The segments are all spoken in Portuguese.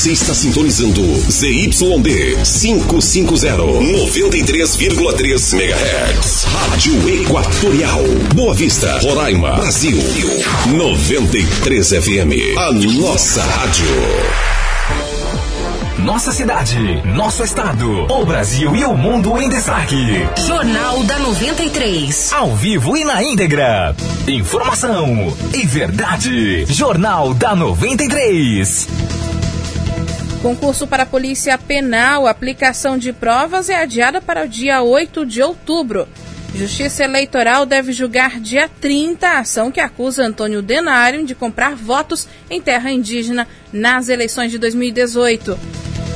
Você está sintonizando ZYD 550, 93,3 MHz. Rádio Equatorial. Boa Vista, Roraima, Brasil. 93 FM. A nossa rádio. Nossa cidade, nosso estado, o Brasil e o mundo em destaque. Jornal da 93. Ao vivo e na íntegra. Informação e verdade. Jornal da 93. Concurso para a Polícia Penal, aplicação de provas é adiada para o dia 8 de outubro. Justiça Eleitoral deve julgar dia 30 a ação que acusa Antônio Denário de comprar votos em terra indígena nas eleições de 2018.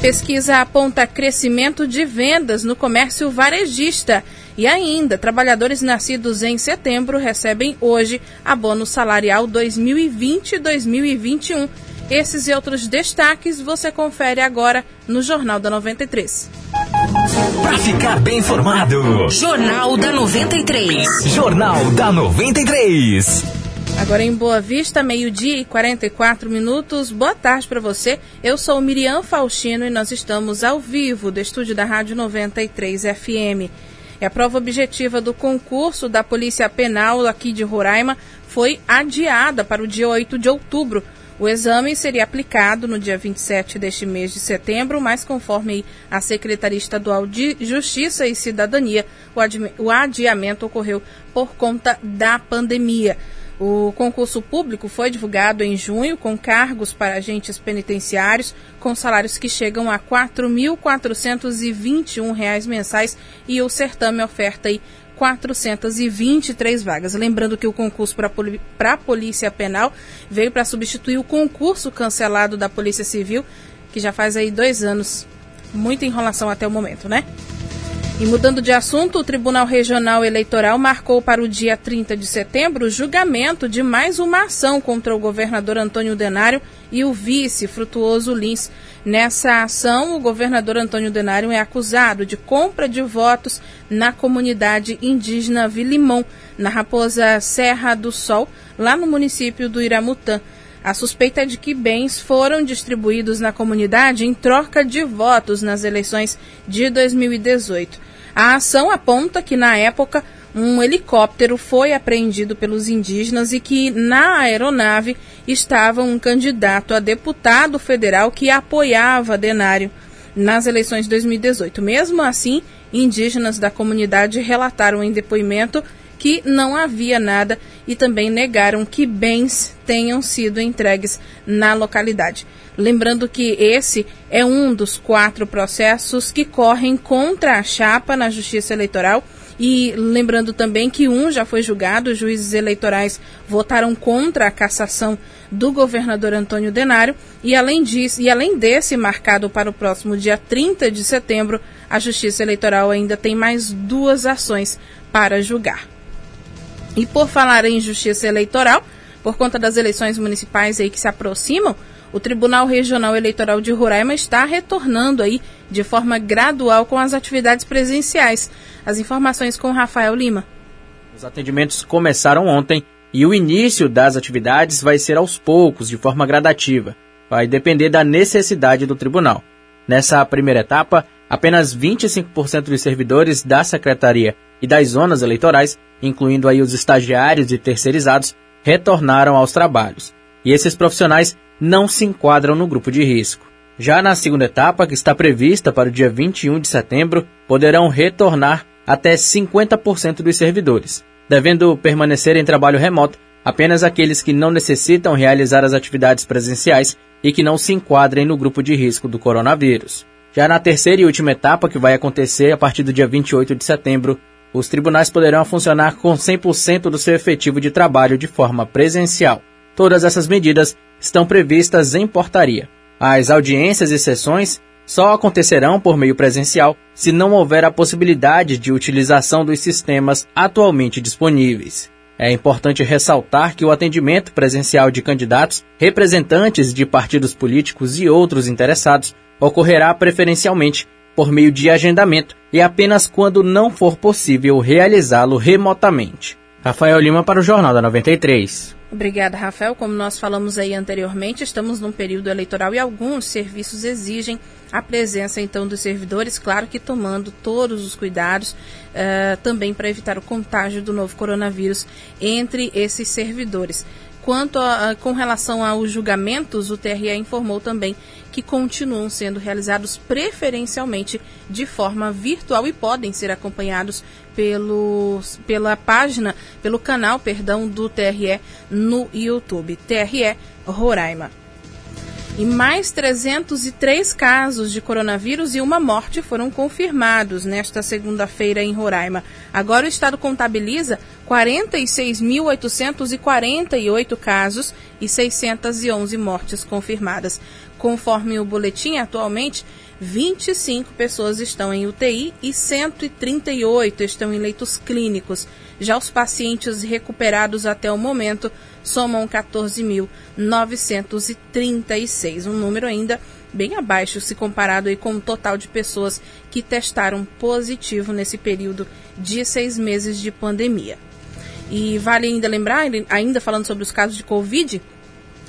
Pesquisa aponta crescimento de vendas no comércio varejista. E ainda, trabalhadores nascidos em setembro recebem hoje abono salarial 2020-2021. Esses e outros destaques você confere agora no Jornal da 93. Para ficar bem informado. Jornal da 93. Jornal da 93. Agora em Boa Vista, meio-dia e 44 minutos. Boa tarde para você. Eu sou Miriam Faustino e nós estamos ao vivo do estúdio da Rádio 93 FM. E a prova objetiva do concurso da Polícia Penal aqui de Roraima foi adiada para o dia 8 de outubro. O exame seria aplicado no dia 27 deste mês de setembro, mas conforme a Secretaria Estadual de Justiça e Cidadania, o adiamento ocorreu por conta da pandemia. O concurso público foi divulgado em junho com cargos para agentes penitenciários com salários que chegam a R$ 4.421 mensais e o certame oferta aí 423 vagas. Lembrando que o concurso para a Polícia Penal veio para substituir o concurso cancelado da Polícia Civil, que já faz aí dois anos. Muita enrolação até o momento, né? E mudando de assunto, o Tribunal Regional Eleitoral marcou para o dia 30 de setembro o julgamento de mais uma ação contra o governador Antônio Denário e o vice Frutuoso Lins. Nessa ação, o governador Antônio Denário é acusado de compra de votos na comunidade indígena Vilimão, na Raposa Serra do Sol, lá no município do Iramutã. A suspeita é de que bens foram distribuídos na comunidade em troca de votos nas eleições de 2018. A ação aponta que, na época, um helicóptero foi apreendido pelos indígenas e que na aeronave estava um candidato a deputado federal que apoiava Denário nas eleições de 2018. Mesmo assim, indígenas da comunidade relataram em depoimento que não havia nada e também negaram que bens tenham sido entregues na localidade. Lembrando que esse é um dos quatro processos que correm contra a chapa na Justiça Eleitoral e lembrando também que um já foi julgado, os juízes eleitorais votaram contra a cassação do governador Antônio Denário e além disso, e além desse marcado para o próximo dia 30 de setembro, a Justiça Eleitoral ainda tem mais duas ações para julgar. E por falar em Justiça Eleitoral, por conta das eleições municipais aí que se aproximam, o Tribunal Regional Eleitoral de Roraima está retornando aí de forma gradual com as atividades presenciais. As informações com Rafael Lima. Os atendimentos começaram ontem e o início das atividades vai ser aos poucos, de forma gradativa. Vai depender da necessidade do tribunal. Nessa primeira etapa, apenas 25% dos servidores da secretaria e das zonas eleitorais, incluindo aí os estagiários e terceirizados, retornaram aos trabalhos. E esses profissionais não se enquadram no grupo de risco. Já na segunda etapa, que está prevista para o dia 21 de setembro, poderão retornar até 50% dos servidores, devendo permanecer em trabalho remoto apenas aqueles que não necessitam realizar as atividades presenciais e que não se enquadrem no grupo de risco do coronavírus. Já na terceira e última etapa, que vai acontecer a partir do dia 28 de setembro, os tribunais poderão funcionar com 100% do seu efetivo de trabalho de forma presencial. Todas essas medidas estão previstas em portaria. As audiências e sessões só acontecerão por meio presencial se não houver a possibilidade de utilização dos sistemas atualmente disponíveis. É importante ressaltar que o atendimento presencial de candidatos, representantes de partidos políticos e outros interessados ocorrerá preferencialmente por meio de agendamento e apenas quando não for possível realizá-lo remotamente. Rafael Lima para o Jornal da 93. Obrigada, Rafael. Como nós falamos aí anteriormente, estamos num período eleitoral e alguns serviços exigem a presença então dos servidores, claro que tomando todos os cuidados uh, também para evitar o contágio do novo coronavírus entre esses servidores. Quanto a, com relação aos julgamentos, o TRE informou também que continuam sendo realizados preferencialmente de forma virtual e podem ser acompanhados pelo, pela página, pelo canal, perdão, do TRE no YouTube. TRE Roraima. E mais 303 casos de coronavírus e uma morte foram confirmados nesta segunda-feira em Roraima. Agora o estado contabiliza 46.848 casos e 611 mortes confirmadas. Conforme o boletim, atualmente 25 pessoas estão em UTI e 138 estão em leitos clínicos. Já os pacientes recuperados até o momento somam 14.936, um número ainda bem abaixo se comparado aí com o total de pessoas que testaram positivo nesse período de seis meses de pandemia. E vale ainda lembrar, ainda falando sobre os casos de Covid,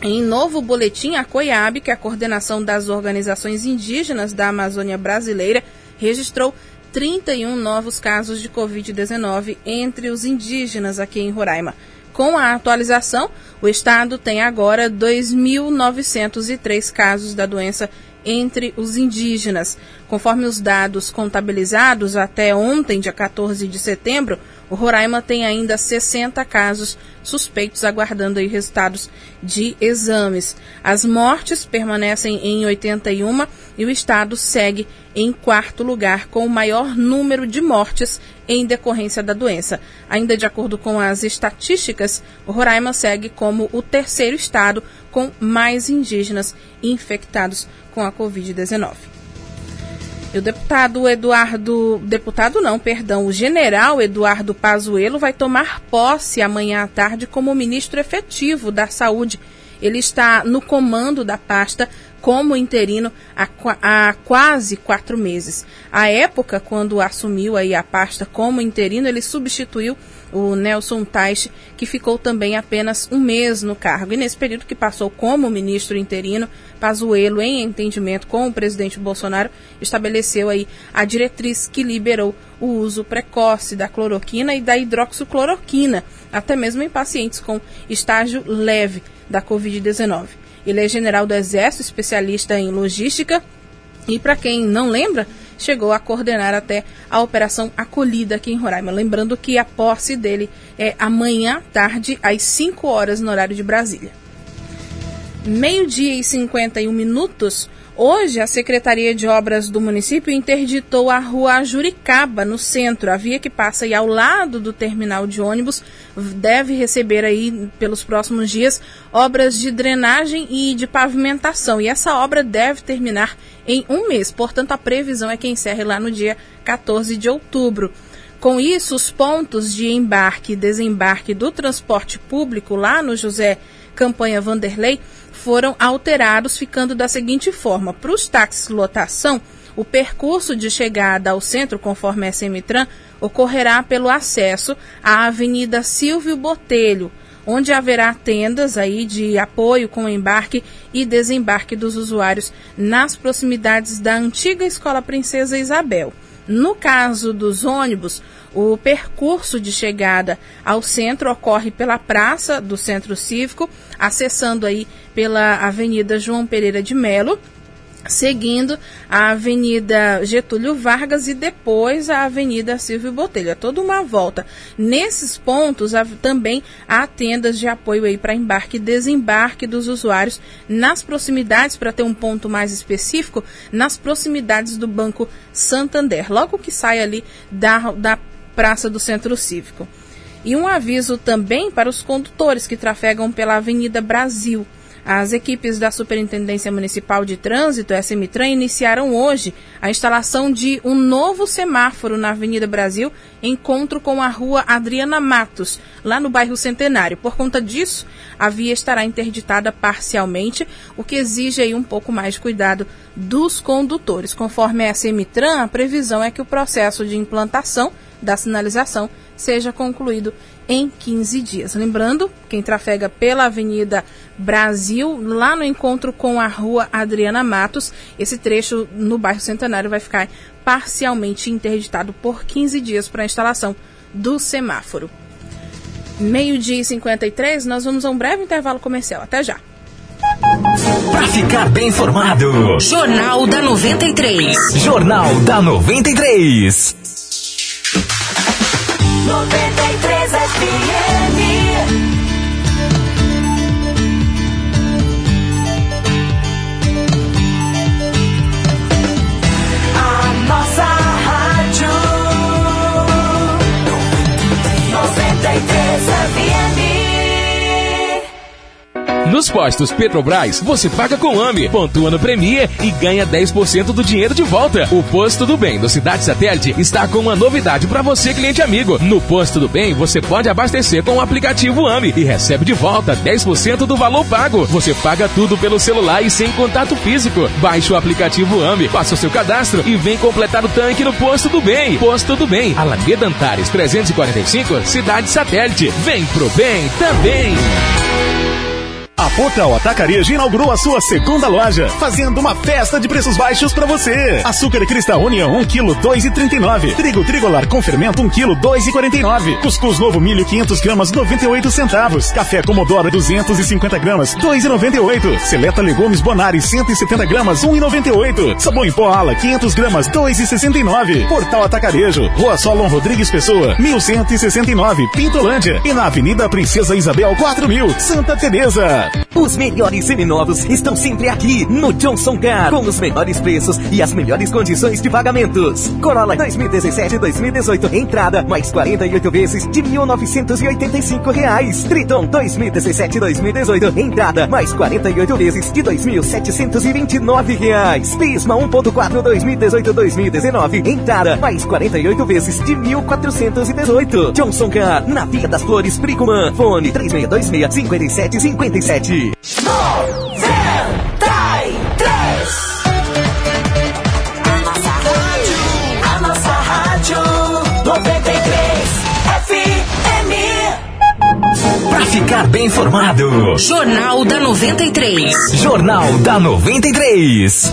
em novo boletim, a COIAB, que é a coordenação das organizações indígenas da Amazônia brasileira, registrou 31 novos casos de Covid-19 entre os indígenas aqui em Roraima. Com a atualização, o estado tem agora 2.903 casos da doença entre os indígenas. Conforme os dados contabilizados até ontem, dia 14 de setembro, o Roraima tem ainda 60 casos suspeitos aguardando aí resultados de exames. As mortes permanecem em 81 e o estado segue em quarto lugar com o maior número de mortes em decorrência da doença. Ainda de acordo com as estatísticas, o Roraima segue como o terceiro estado com mais indígenas infectados com a Covid-19. E o deputado Eduardo, deputado não, perdão, o general Eduardo Pazuello vai tomar posse amanhã à tarde como ministro efetivo da Saúde. Ele está no comando da pasta como interino há, há, quase quatro meses. À época, quando assumiu aí a pasta como interino, ele substituiu o Nelson Teich, que ficou também apenas um mês no cargo. E nesse período que passou como ministro interino, Pazuello, em entendimento com o presidente Bolsonaro, estabeleceu aí a diretriz que liberou o uso precoce da cloroquina e da hidroxicloroquina, até mesmo em pacientes com estágio leve da Covid-19. Ele é general do Exército, especialista em logística, e para quem não lembra, chegou a coordenar até a Operação Acolhida aqui em Roraima. Lembrando que a posse dele é amanhã à tarde, às 5 horas, no horário de Brasília. Meio-dia e 51 minutos. Hoje, a Secretaria de Obras do município interditou a rua Juricaba, no centro. A via que passa aí ao lado do terminal de ônibus deve receber aí, pelos próximos dias, obras de drenagem e de pavimentação. E essa obra deve terminar em um mês. Portanto, a previsão é que encerre lá no dia 14 de outubro. Com isso, os pontos de embarque e desembarque do transporte público lá no José Campanha Vanderlei foram alterados, ficando da seguinte forma: para os táxis lotação, o percurso de chegada ao centro, conforme a Semitran, ocorrerá pelo acesso à Avenida Silvio Botelho, onde haverá tendas aí de apoio com embarque e desembarque dos usuários nas proximidades da antiga Escola Princesa Isabel. No caso dos ônibus, o percurso de chegada ao centro ocorre pela praça do Centro Cívico, acessando aí pela Avenida João Pereira de Melo, seguindo a Avenida Getúlio Vargas e depois a Avenida Silvio Botelho. É toda uma volta. Nesses pontos também há tendas de apoio aí para embarque e desembarque dos usuários nas proximidades, para ter um ponto mais específico, nas proximidades do Banco Santander. Logo que sai ali da, da Praça do Centro Cívico. E um aviso também para os condutores que trafegam pela Avenida Brasil. As equipes da Superintendência Municipal de Trânsito, SMTRAN, iniciaram hoje a instalação de um novo semáforo na Avenida Brasil, encontro com a rua Adriana Matos, lá no bairro Centenário. Por conta disso, a via estará interditada parcialmente, o que exige aí um pouco mais de cuidado dos condutores. Conforme a SMTRAN, a previsão é que o processo de implantação da sinalização seja concluído em 15 dias. Lembrando, quem trafega pela Avenida Brasil, lá no encontro com a Rua Adriana Matos, esse trecho no bairro Centenário vai ficar parcialmente interditado por 15 dias para a instalação do semáforo. Meio-dia e 53, nós vamos a um breve intervalo comercial. Até já. Para ficar bem informado. Jornal da 93. Jornal da 93. 93 FM. Nos postos Petrobras, você paga com AME, pontua no Premier e ganha 10% do dinheiro de volta. O Posto do Bem do Cidade Satélite está com uma novidade para você, cliente amigo. No Posto do Bem, você pode abastecer com o aplicativo AME e recebe de volta 10% do valor pago. Você paga tudo pelo celular e sem contato físico. Baixe o aplicativo AME, faça o seu cadastro e vem completar o tanque no Posto do Bem. Posto do Bem, Alameda Antares 345, Cidade Satélite. Vem pro bem também. A Portal Atacarejo inaugurou a sua segunda loja, fazendo uma festa de preços baixos para você. Açúcar Cristal União 1 kg 2,39. Trigo Trigolar com fermento 1 kg 2,49. Cuscuz Novo Milho 500 gramas 98 centavos. Café Comodoro 250 gramas 2,98. Seleta Legumes Bonari 170 gramas 1,98. Sabão em pó Ala 500 gramas 2,69. Portal Atacarejo, Rua Solon Rodrigues Pessoa 1169, Pintolândia e na Avenida Princesa Isabel 4000, Santa Teresa. Jeff. Os melhores seminovos estão sempre aqui no Johnson Car, com os menores preços e as melhores condições de pagamentos. Corolla 2017-2018, entrada mais 48 vezes de 1.985 reais. Triton 2017-2018, entrada mais 48 vezes de 2.729 reais. Prisma 1.4 2018-2019, entrada mais 48 vezes de R$ 1.418. Johnson Car, na Via das Flores, Pricumã. Fone 3626-5757. A nossa rádio, a nossa rádio 93 FM. Para ficar bem informado. Jornal da 93. Jornal da 93.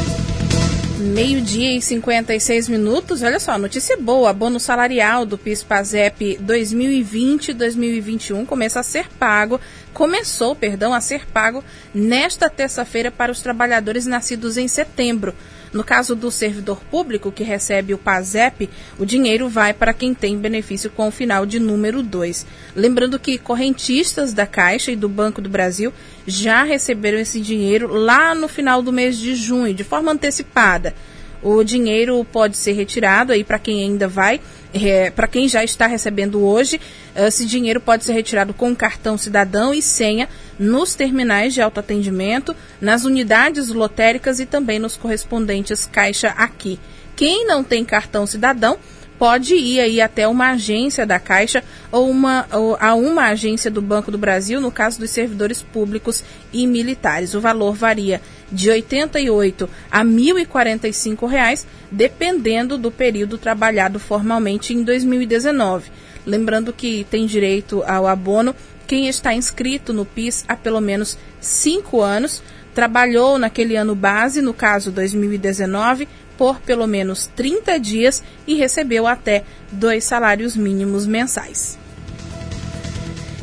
Meio-dia e 56 minutos. Olha só, notícia boa. Abono salarial do PIS/PASEP 2020-2021 começa a ser pago. Começou, perdão, a ser pago nesta terça-feira para os trabalhadores nascidos em setembro. No caso do servidor público que recebe o PASEP, o dinheiro vai para quem tem benefício com o final de número 2. Lembrando que correntistas da Caixa e do Banco do Brasil já receberam esse dinheiro lá no final do mês de junho, de forma antecipada. O dinheiro pode ser retirado aí para quem ainda vai, é, para quem já está recebendo hoje. Esse dinheiro pode ser retirado com cartão cidadão e senha nos terminais de autoatendimento, nas unidades lotéricas e também nos correspondentes Caixa Aqui. Quem não tem cartão cidadão pode ir aí até uma agência da Caixa ou, uma, ou a uma agência do Banco do Brasil, no caso dos servidores públicos e militares. O valor varia de R$ 88 a 1.045 reais, dependendo do período trabalhado formalmente em 2019. Lembrando que tem direito ao abono quem está inscrito no PIS há pelo menos cinco anos, trabalhou naquele ano base, no caso 2019, por pelo menos 30 dias e recebeu até dois salários mínimos mensais.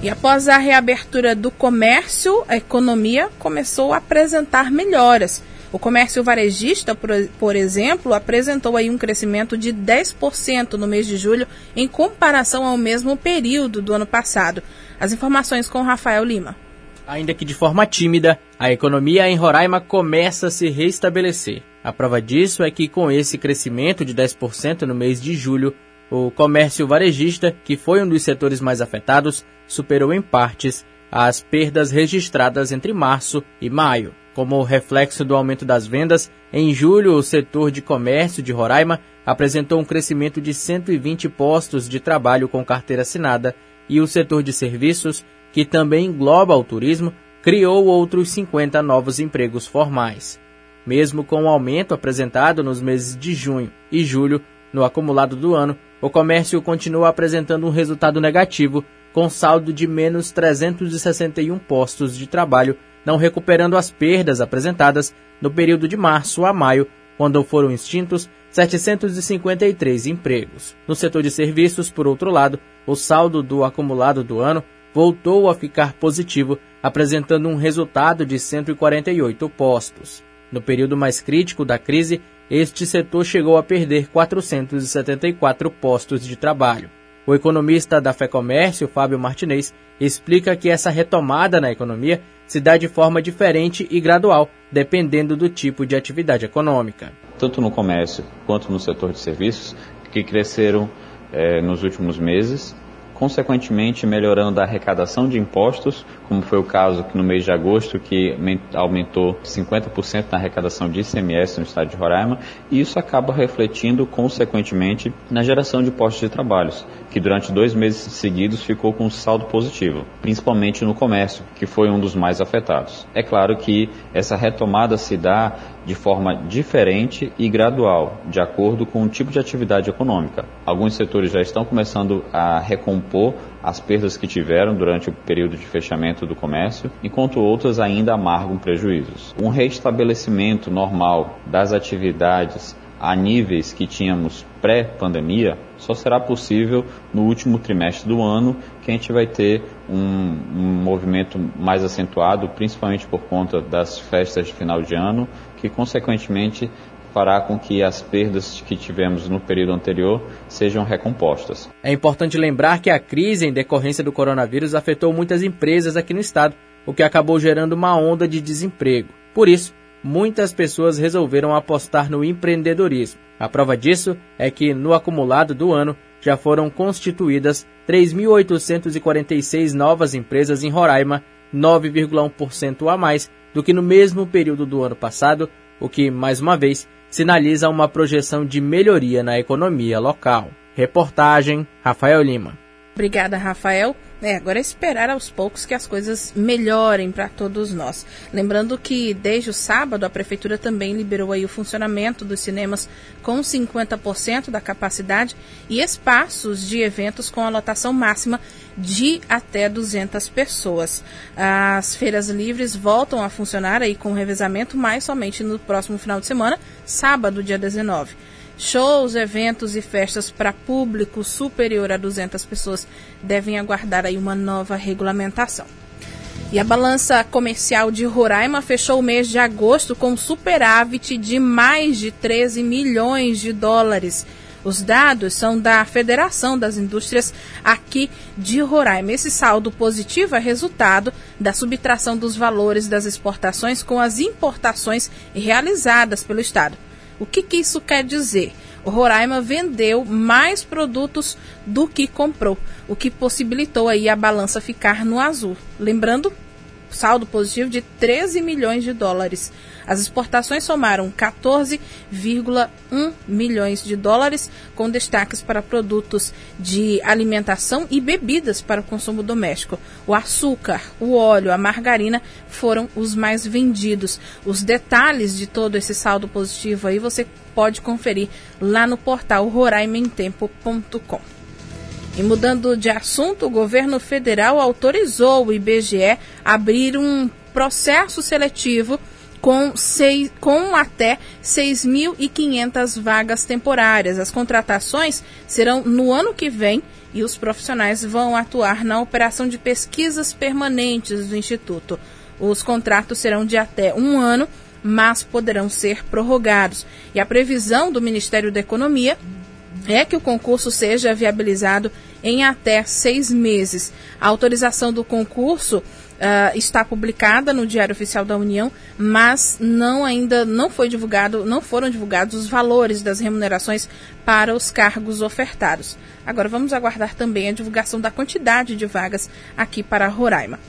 E após a reabertura do comércio, a economia começou a apresentar melhoras. O comércio varejista, por, exemplo, apresentou aí um crescimento de 10% no mês de julho em comparação ao mesmo período do ano passado. As informações com Rafael Lima. Ainda que de forma tímida, a economia em Roraima começa a se restabelecer. A prova disso é que, com esse crescimento de 10% no mês de julho, o comércio varejista, que foi um dos setores mais afetados, superou em partes as perdas registradas entre março e maio. Como reflexo do aumento das vendas, em julho o setor de comércio de Roraima apresentou um crescimento de 120 postos de trabalho com carteira assinada e o setor de serviços, que também engloba o turismo, criou outros 50 novos empregos formais. Mesmo com o aumento apresentado nos meses de junho e julho, no acumulado do ano, o comércio continua apresentando um resultado negativo, com saldo de menos 361 postos de trabalho, não recuperando as perdas apresentadas no período de março a maio, quando foram extintos 753 empregos. No setor de serviços, por outro lado, o saldo do acumulado do ano voltou a ficar positivo, apresentando um resultado de 148 postos. No período mais crítico da crise, este setor chegou a perder 474 postos de trabalho. O economista da FEComércio, Fábio Martinez, explica que essa retomada na economia se dá de forma diferente e gradual, dependendo do tipo de atividade econômica. Tanto no comércio quanto no setor de serviços, que cresceram eh, nos últimos meses, consequentemente melhorando a arrecadação de impostos, como foi o caso no mês de agosto, que aumentou 50% na arrecadação de ICMS no estado de Roraima, e isso acaba refletindo consequentemente na geração de postos de trabalhos, que durante dois meses seguidos ficou com um saldo positivo, principalmente no comércio, que foi um dos mais afetados. É claro que essa retomada se dá de forma diferente e gradual, de acordo com o tipo de atividade econômica. Alguns setores já estão começando a recompor as perdas que tiveram durante o período de fechamento do comércio, enquanto outras ainda amargam prejuízos. Um reestabelecimento normal das atividades a níveis que tínhamos pré-pandemia só será possível no último trimestre do ano, que a gente vai ter um, um, movimento mais acentuado, principalmente por conta das festas de final de ano, que consequentemente fará com que as perdas que tivemos no período anterior sejam recompostas. É importante lembrar que a crise em decorrência do coronavírus afetou muitas empresas aqui no estado, o que acabou gerando uma onda de desemprego. Por isso, muitas pessoas resolveram apostar no empreendedorismo. A prova disso é que, no acumulado do ano, já foram constituídas 3.846 novas empresas em Roraima, 9,1% a mais do que no mesmo período do ano passado, o que, mais uma vez, sinaliza uma projeção de melhoria na economia local. Reportagem Rafael Lima. Obrigada, Rafael. É, agora é esperar aos poucos que as coisas melhorem para todos nós. Lembrando que desde o sábado a prefeitura também liberou aí o funcionamento dos cinemas com 50% da capacidade e espaços de eventos com a lotação máxima de até 200 pessoas. As feiras livres voltam a funcionar aí com revezamento, mas somente no próximo final de semana, sábado, dia 19. Shows, eventos e festas para público superior a 200 pessoas devem aguardar aí uma nova regulamentação. E a balança comercial de Roraima fechou o mês de agosto com superávit de mais de 13 milhões de dólares. Os dados são da Federação das Indústrias aqui de Roraima. Esse saldo positivo é resultado da subtração dos valores das exportações com as importações realizadas pelo Estado. O que, que isso quer dizer? O Roraima vendeu mais produtos do que comprou, o que possibilitou aí a balança ficar no azul. Lembrando, saldo positivo de 13 milhões de dólares. As exportações somaram 14,1 milhões de dólares, com destaques para produtos de alimentação e bebidas para o consumo doméstico. O açúcar, o óleo, a margarina foram os mais vendidos. Os detalhes de todo esse saldo positivo aí você pode conferir lá no portal roraimentempo.com. E mudando de assunto, o governo federal autorizou o IBGE abrir um processo seletivo com, seis, com até 6.500 vagas temporárias. As contratações serão no ano que vem e os profissionais vão atuar na operação de pesquisas permanentes do Instituto. Os contratos serão de até um ano, mas poderão ser prorrogados. E a previsão do Ministério da Economia é que o concurso seja viabilizado em até seis meses. A autorização do concurso Uh, está publicada no Diário Oficial da União, mas não ainda não foi divulgado, não foram divulgados os valores das remunerações para os cargos ofertados. Agora vamos aguardar também a divulgação da quantidade de vagas aqui para Roraima.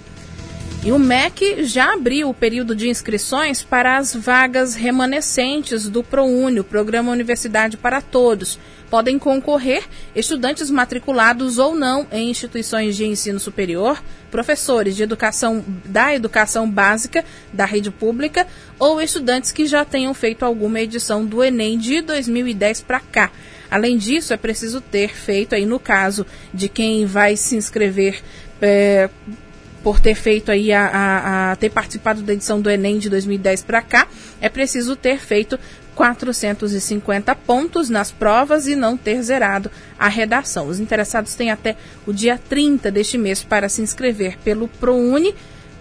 E o MEC já abriu o período de inscrições para as vagas remanescentes do ProUni, Programa Universidade para Todos. Podem concorrer estudantes matriculados ou não em instituições de ensino superior, professores de educação da educação básica da rede pública ou estudantes que já tenham feito alguma edição do Enem de 2010 para cá. Além disso, é preciso ter feito aí no caso de quem vai se inscrever é, por ter feito aí a, a, a, ter participado da edição do Enem de 2010 para cá, é preciso ter feito 450 pontos nas provas e não ter zerado a redação. Os interessados têm até o dia 30 deste mês para se inscrever pelo ProUni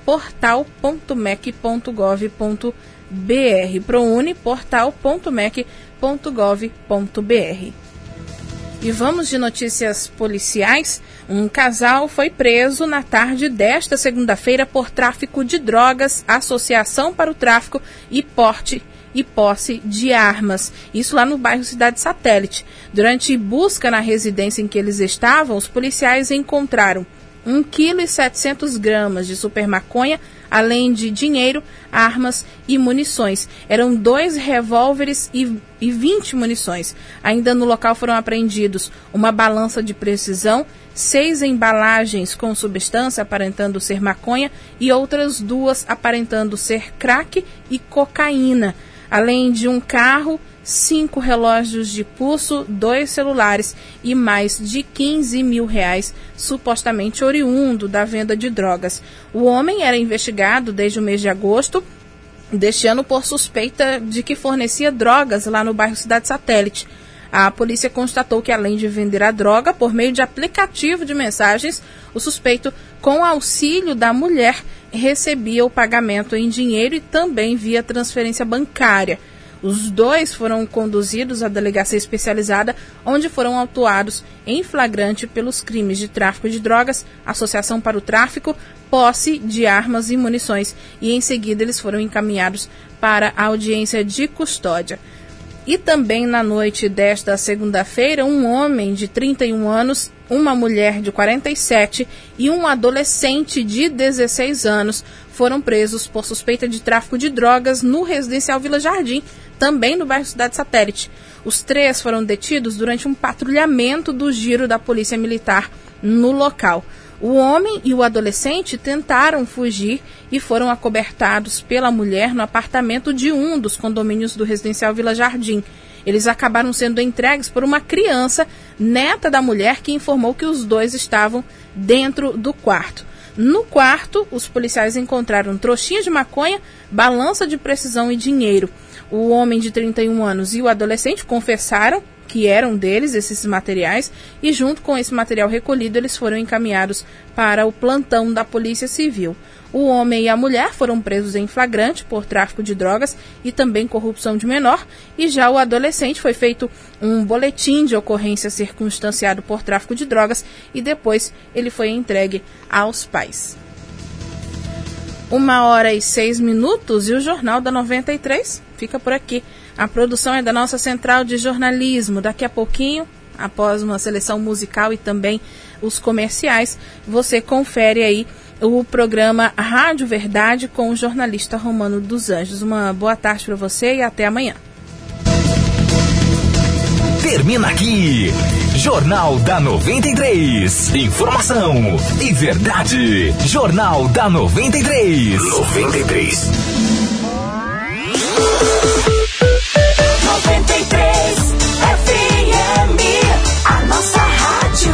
portal.mec.gov.br. ProUni portal.mec.gov.br. E vamos de notícias policiais. Um casal foi preso na tarde desta segunda-feira por tráfico de drogas, associação para o tráfico e porte e posse de armas. Isso lá no bairro Cidade Satélite. Durante busca na residência em que eles estavam, os policiais encontraram 1,7 kg gramas de super maconha, além de dinheiro, armas e munições. Eram dois revólveres e, e 20 munições. Ainda no local foram apreendidos uma balança de precisão, seis embalagens com substância aparentando ser maconha e outras duas aparentando ser crack e cocaína, além de um carro cinco relógios de pulso, dois celulares e mais de 15 mil reais, supostamente oriundo da venda de drogas. O homem era investigado desde o mês de agosto deste ano por suspeita de que fornecia drogas lá no bairro Cidade Satélite. A polícia constatou que, além de vender a droga por meio de aplicativo de mensagens, o suspeito, com auxílio da mulher, recebia o pagamento em dinheiro e também via transferência bancária. Os dois foram conduzidos à delegacia especializada, onde foram autuados em flagrante pelos crimes de tráfico de drogas, associação para o tráfico, posse de armas e munições, e em seguida eles foram encaminhados para a audiência de custódia. E também na noite desta segunda-feira, um homem de 31 anos, uma mulher de 47 e um adolescente de 16 anos foram presos por suspeita de tráfico de drogas no residencial Vila Jardim, também no bairro Cidade Satélite. Os três foram detidos durante um patrulhamento do giro da Polícia Militar no local. O homem e o adolescente tentaram fugir e foram acobertados pela mulher no apartamento de um dos condomínios do residencial Vila Jardim. Eles acabaram sendo entregues por uma criança, neta da mulher, que informou que os dois estavam dentro do quarto. No quarto, os policiais encontraram trouxinha de maconha, balança de precisão e dinheiro. O homem de 31 anos e o adolescente confessaram que eram deles esses materiais e junto com esse material recolhido eles foram encaminhados para o plantão da Polícia Civil. O homem e a mulher foram presos em flagrante por tráfico de drogas e também corrupção de menor, e já o adolescente foi feito um boletim de ocorrência circunstanciado por tráfico de drogas e depois ele foi entregue aos pais. Uma hora e seis minutos e o Jornal da 93 fica por aqui. A produção é da nossa central de jornalismo. Daqui a pouquinho, após uma seleção musical e também os comerciais, você confere aí o programa Rádio Verdade com o jornalista Romano dos Anjos. Uma boa tarde para você e até amanhã. Termina aqui. Jornal da 93. Informação e verdade. Jornal da 93. 93. 93 FM, a nossa rádio.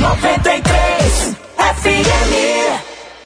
93